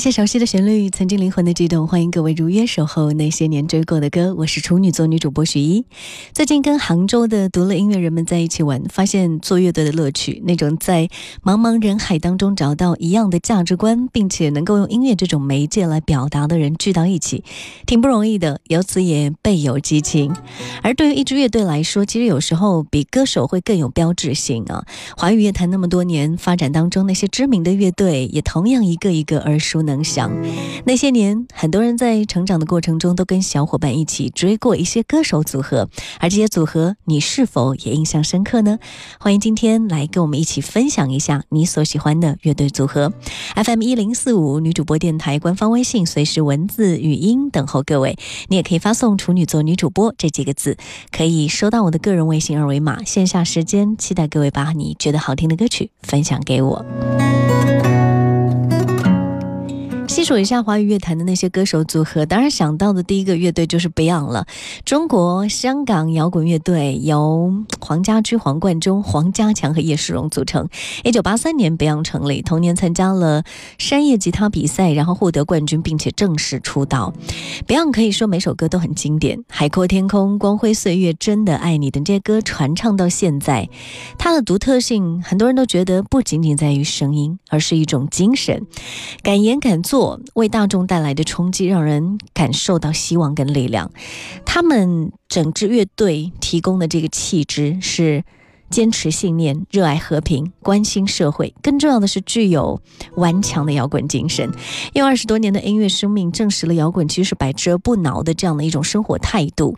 些熟悉的旋律，曾经灵魂的悸动，欢迎各位如约守候那些年追过的歌。我是处女座女主播许一，最近跟杭州的独乐音乐人们在一起玩，发现做乐队的乐趣，那种在茫茫人海当中找到一样的价值观，并且能够用音乐这种媒介来表达的人聚到一起，挺不容易的。由此也倍有激情。而对于一支乐队来说，其实有时候比歌手会更有标志性啊。华语乐坛那么多年发展当中，那些知名的乐队也同样一个一个耳熟能详。那些年，很多人在成长的过程中都跟小伙伴一起追过一些歌手组合，而这些组合你是否也印象深刻呢？欢迎今天来跟我们一起分享一下你所喜欢的乐队组合。FM 一零四五女主播电台官方微信随时文字、语音等候各位，你也可以发送“处女座女主播”这几个字，可以收到我的个人微信二维码。线下时间，期待各位把你觉得好听的歌曲分享给我。细数一下华语乐坛的那些歌手组合，当然想到的第一个乐队就是 Beyond 了。中国香港摇滚乐队由黄家驹、黄贯中、黄家强和叶世荣组成。一九八三年，Beyond 成立，同年参加了山叶吉他比赛，然后获得冠军，并且正式出道。Beyond 可以说每首歌都很经典，《海阔天空》《光辉岁月》《真的爱你》等这些歌传唱到现在，它的独特性，很多人都觉得不仅仅在于声音，而是一种精神，敢言敢做。为大众带来的冲击，让人感受到希望跟力量。他们整支乐队提供的这个气质是坚持信念、热爱和平、关心社会，更重要的是具有顽强的摇滚精神。用二十多年的音乐生命证实了摇滚其实是百折不挠的这样的一种生活态度。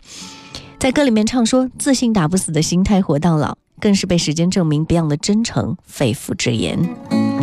在歌里面唱说“自信打不死的心态活到老”，更是被时间证明 Beyond 的真诚肺腑之言。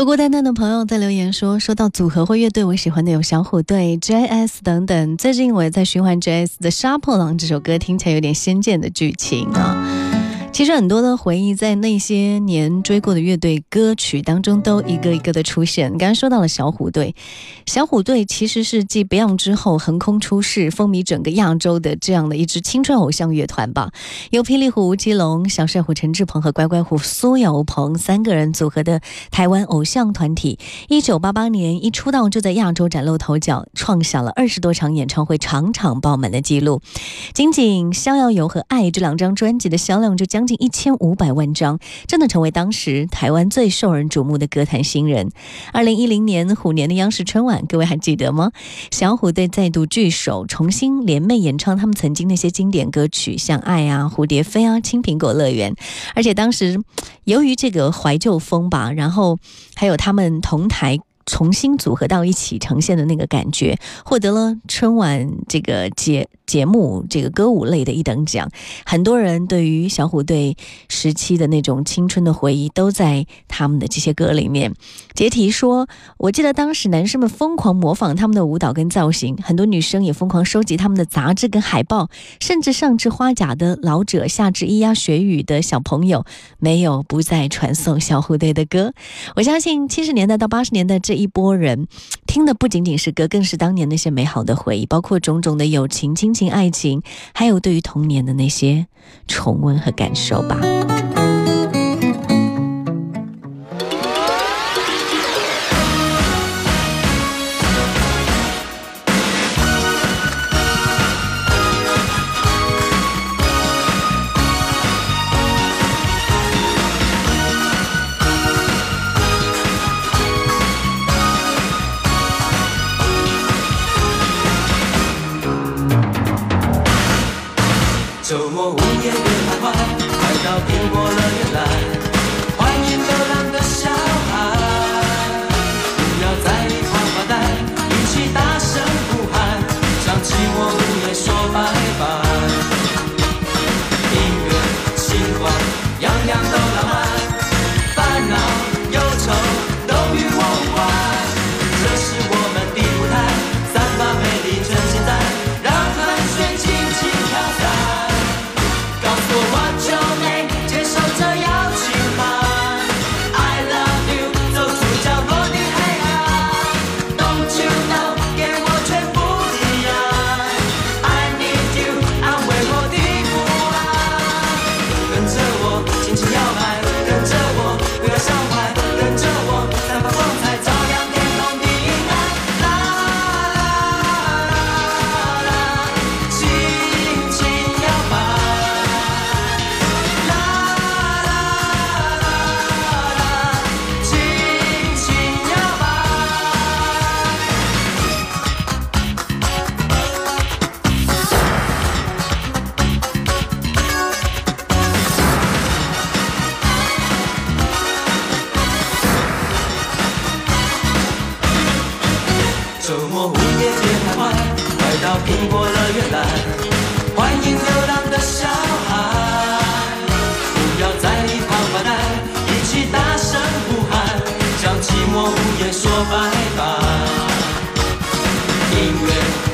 孤孤单单的朋友在留言说，说到组合或乐队，我喜欢的有小虎队、JS 等等。最近我也在循环 JS 的《杀破狼》这首歌，听起来有点仙剑的剧情啊。其实很多的回忆在那些年追过的乐队歌曲当中都一个一个的出现。刚刚说到了小虎队，小虎队其实是继 Beyond 之后横空出世、风靡整个亚洲的这样的一支青春偶像乐团吧。由霹雳虎吴奇隆、小帅虎陈志朋和乖乖虎苏有朋三个人组合的台湾偶像团体。一九八八年一出道就在亚洲崭露头角，创下了二十多场演唱会场场爆满的记录。仅仅《逍遥游》和《爱》这两张专辑的销量就将将近一千五百万张，真的成为当时台湾最受人瞩目的歌坛新人。二零一零年虎年的央视春晚，各位还记得吗？小虎队再度聚首，重新联袂演唱他们曾经那些经典歌曲，像《爱》啊、《蝴蝶飞》啊、《青苹果乐园》。而且当时由于这个怀旧风吧，然后还有他们同台。重新组合到一起呈现的那个感觉，获得了春晚这个节节目这个歌舞类的一等奖。很多人对于小虎队时期的那种青春的回忆，都在他们的这些歌里面。杰提说：“我记得当时男生们疯狂模仿他们的舞蹈跟造型，很多女生也疯狂收集他们的杂志跟海报，甚至上至花甲的老者，下至咿呀学语的小朋友，没有不再传颂小虎队的歌。我相信七十年代到八十年代这一波人，听的不仅仅是歌更是当年那些美好的回忆包括种种的友情亲情爱情还有对于童年的那些重温和感受吧。Amen.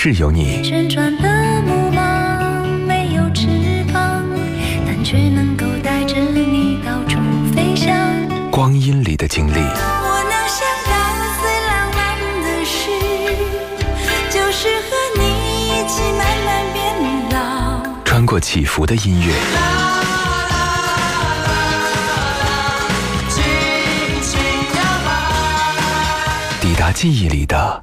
是有你。旋转的木马没有翅膀但却能够带着你到处飞翔。光阴里的经历。就是和你一起慢慢变老。穿过起伏的音乐。抵达记忆里的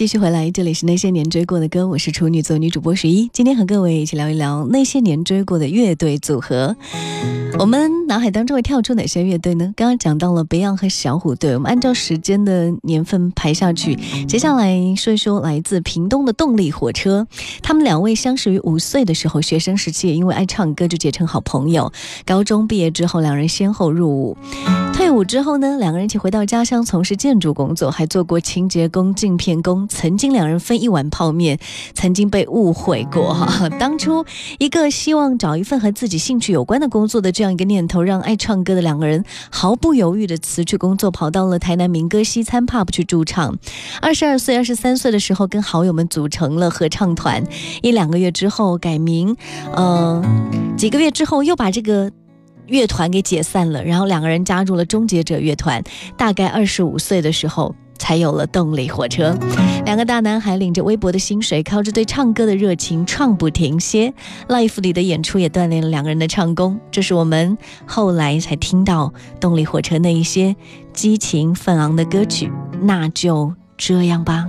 继续回来，这里是那些年追过的歌，我是处女座女主播十一，今天和各位一起聊一聊那些年追过的乐队组合。我们脑海当中会跳出哪些乐队呢？刚刚讲到了 Beyond 和小虎队，我们按照时间的年份排下去，接下来说一说来自屏东的动力火车。他们两位相识于五岁的时候，学生时期也因为爱唱歌就结成好朋友。高中毕业之后，两人先后入伍。退伍之后呢，两个人一起回到家乡从事建筑工作，还做过清洁工、镜片工。曾经两人分一碗泡面，曾经被误会过哈。当初一个希望找一份和自己兴趣有关的工作的这样一个念头，让爱唱歌的两个人毫不犹豫地辞去工作，跑到了台南民歌西餐 pub 去驻唱。二十二岁、二十三岁的时候，跟好友们组成了合唱团。一两个月之后改名，呃，几个月之后又把这个。乐团给解散了，然后两个人加入了终结者乐团。大概二十五岁的时候，才有了动力火车。两个大男孩领着微薄的薪水，靠着对唱歌的热情，唱不停歇。Life 里的演出也锻炼了两个人的唱功。这是我们后来才听到动力火车那一些激情愤昂的歌曲。那就这样吧。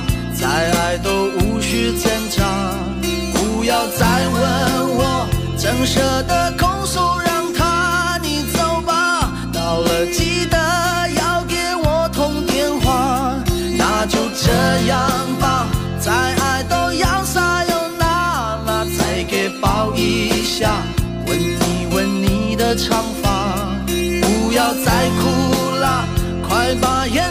再爱都无需挣扎。不要再问我，怎舍得空手让他你走吧。到了记得要给我通电话，那就这样吧，再爱都要撒又那拉，再给抱一下，吻一吻你的长发，不要再哭了，快把眼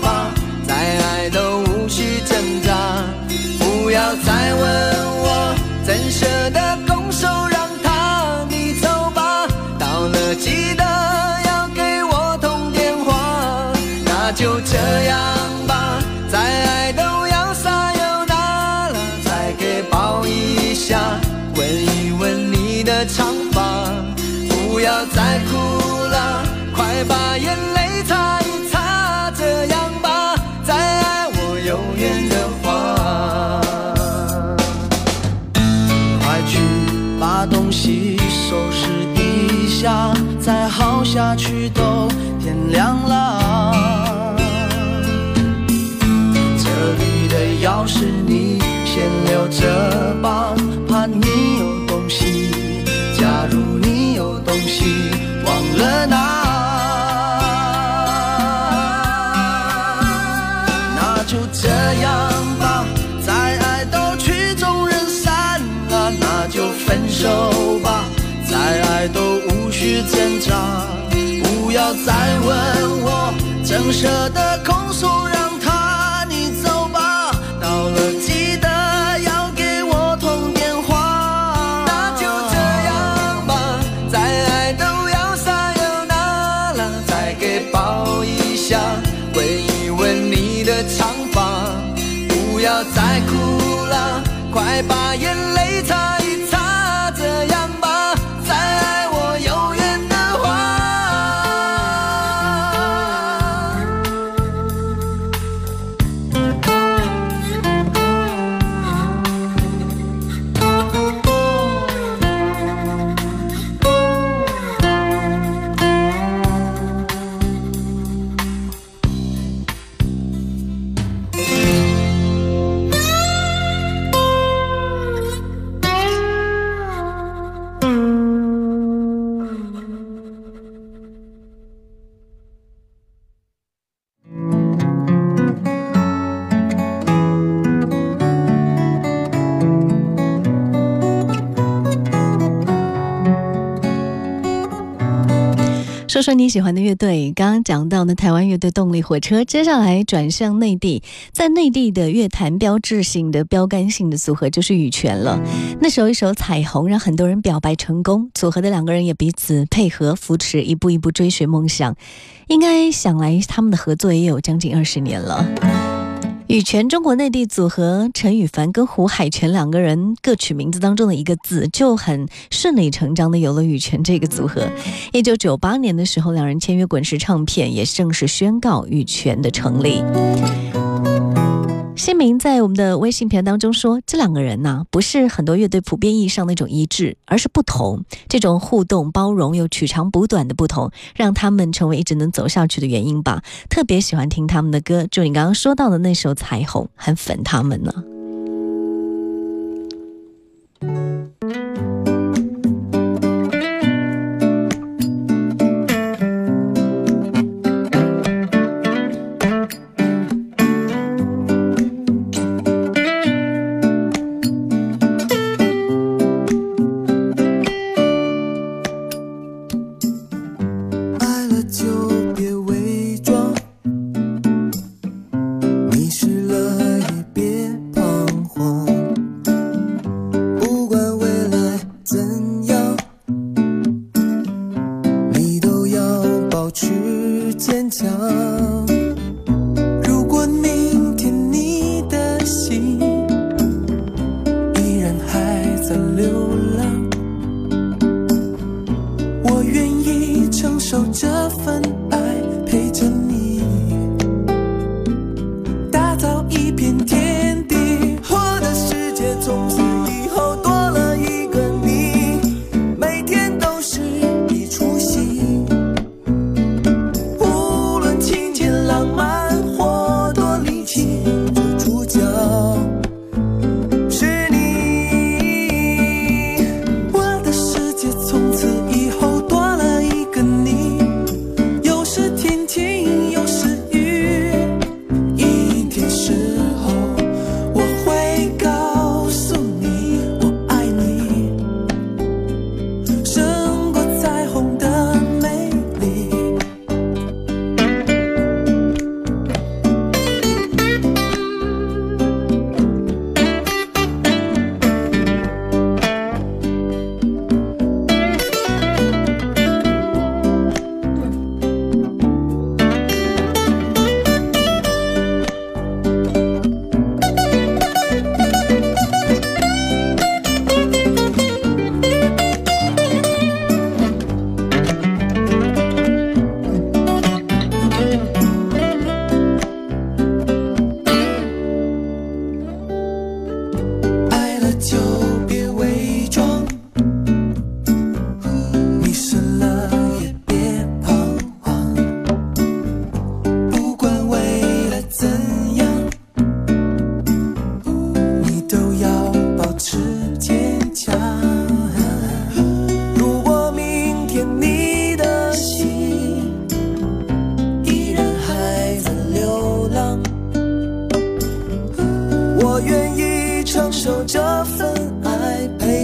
不要再问我，怎舍得拱手让他你走吧。到了记得要给我通电话，那就这样吧，再爱都要撒又那拉，再给抱一下，吻一吻你的长发，不要再哭去都天亮了。这里的钥匙你先留着吧，怕你有东西。假如你有东西忘了拿，那就这样吧，再爱都曲终人散了，那就分手吧，再爱都无需挣扎。再问我，怎舍得空手说你喜欢的乐队。刚刚讲到的台湾乐队动力火车，接下来转向内地，在内地的乐坛标志性的标杆性的组合就是羽泉了。那首一首《彩虹》让很多人表白成功，组合的两个人也彼此配合扶持，一步一步追寻梦想。应该想来，他们的合作也有将近二十年了。羽泉中国内地组合陈羽凡跟胡海泉两个人各取名字当中的一个字，就很顺理成章的有了羽泉这个组合。一九九八年的时候，两人签约滚石唱片，也正式宣告羽泉的成立。新明在我们的微信评论当中说，这两个人呢，不是很多乐队普遍意义上那种一致，而是不同。这种互动、包容又取长补短的不同，让他们成为一直能走下去的原因吧。特别喜欢听他们的歌，就你刚刚说到的那首《彩虹》，很粉他们呢。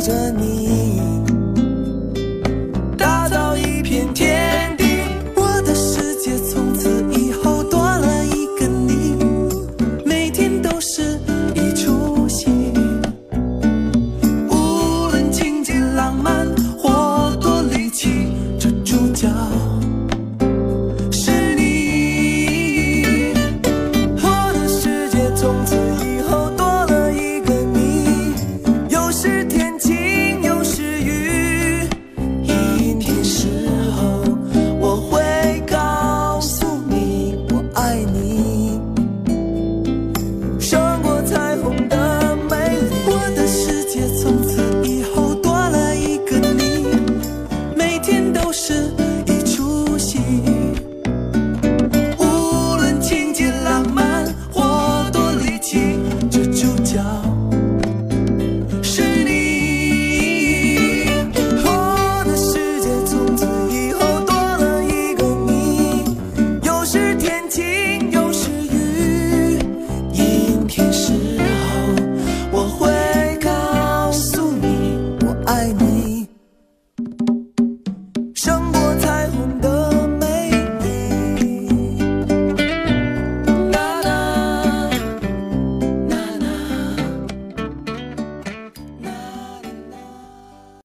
着你，